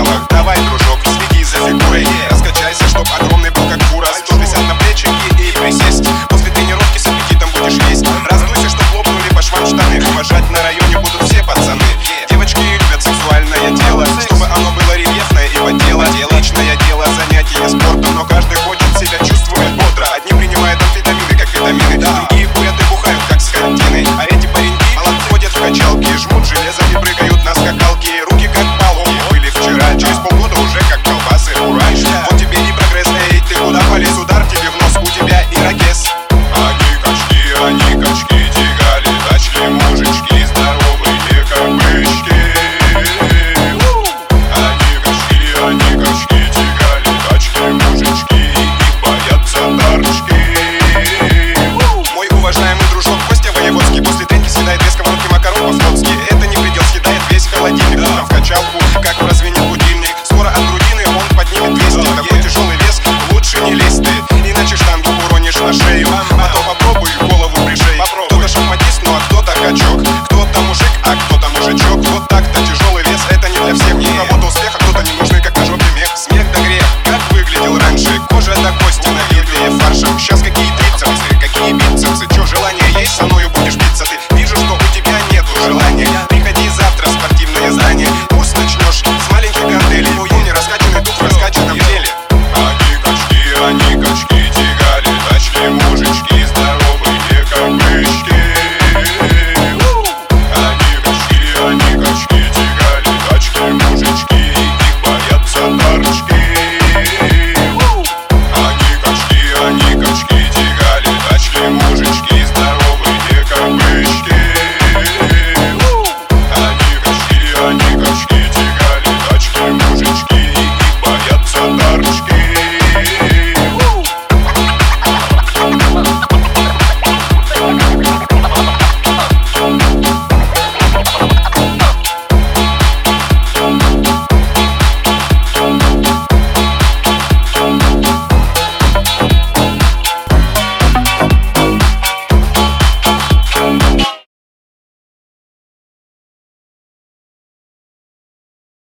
килограммах. Давай, дружок, следи за фигурой Раскачайся, чтоб огромный был как кура 150 на плечики и присесть. После тренировки с аппетитом будешь есть. Раздуйся, чтоб лопнули по швам штаны. Уважать на район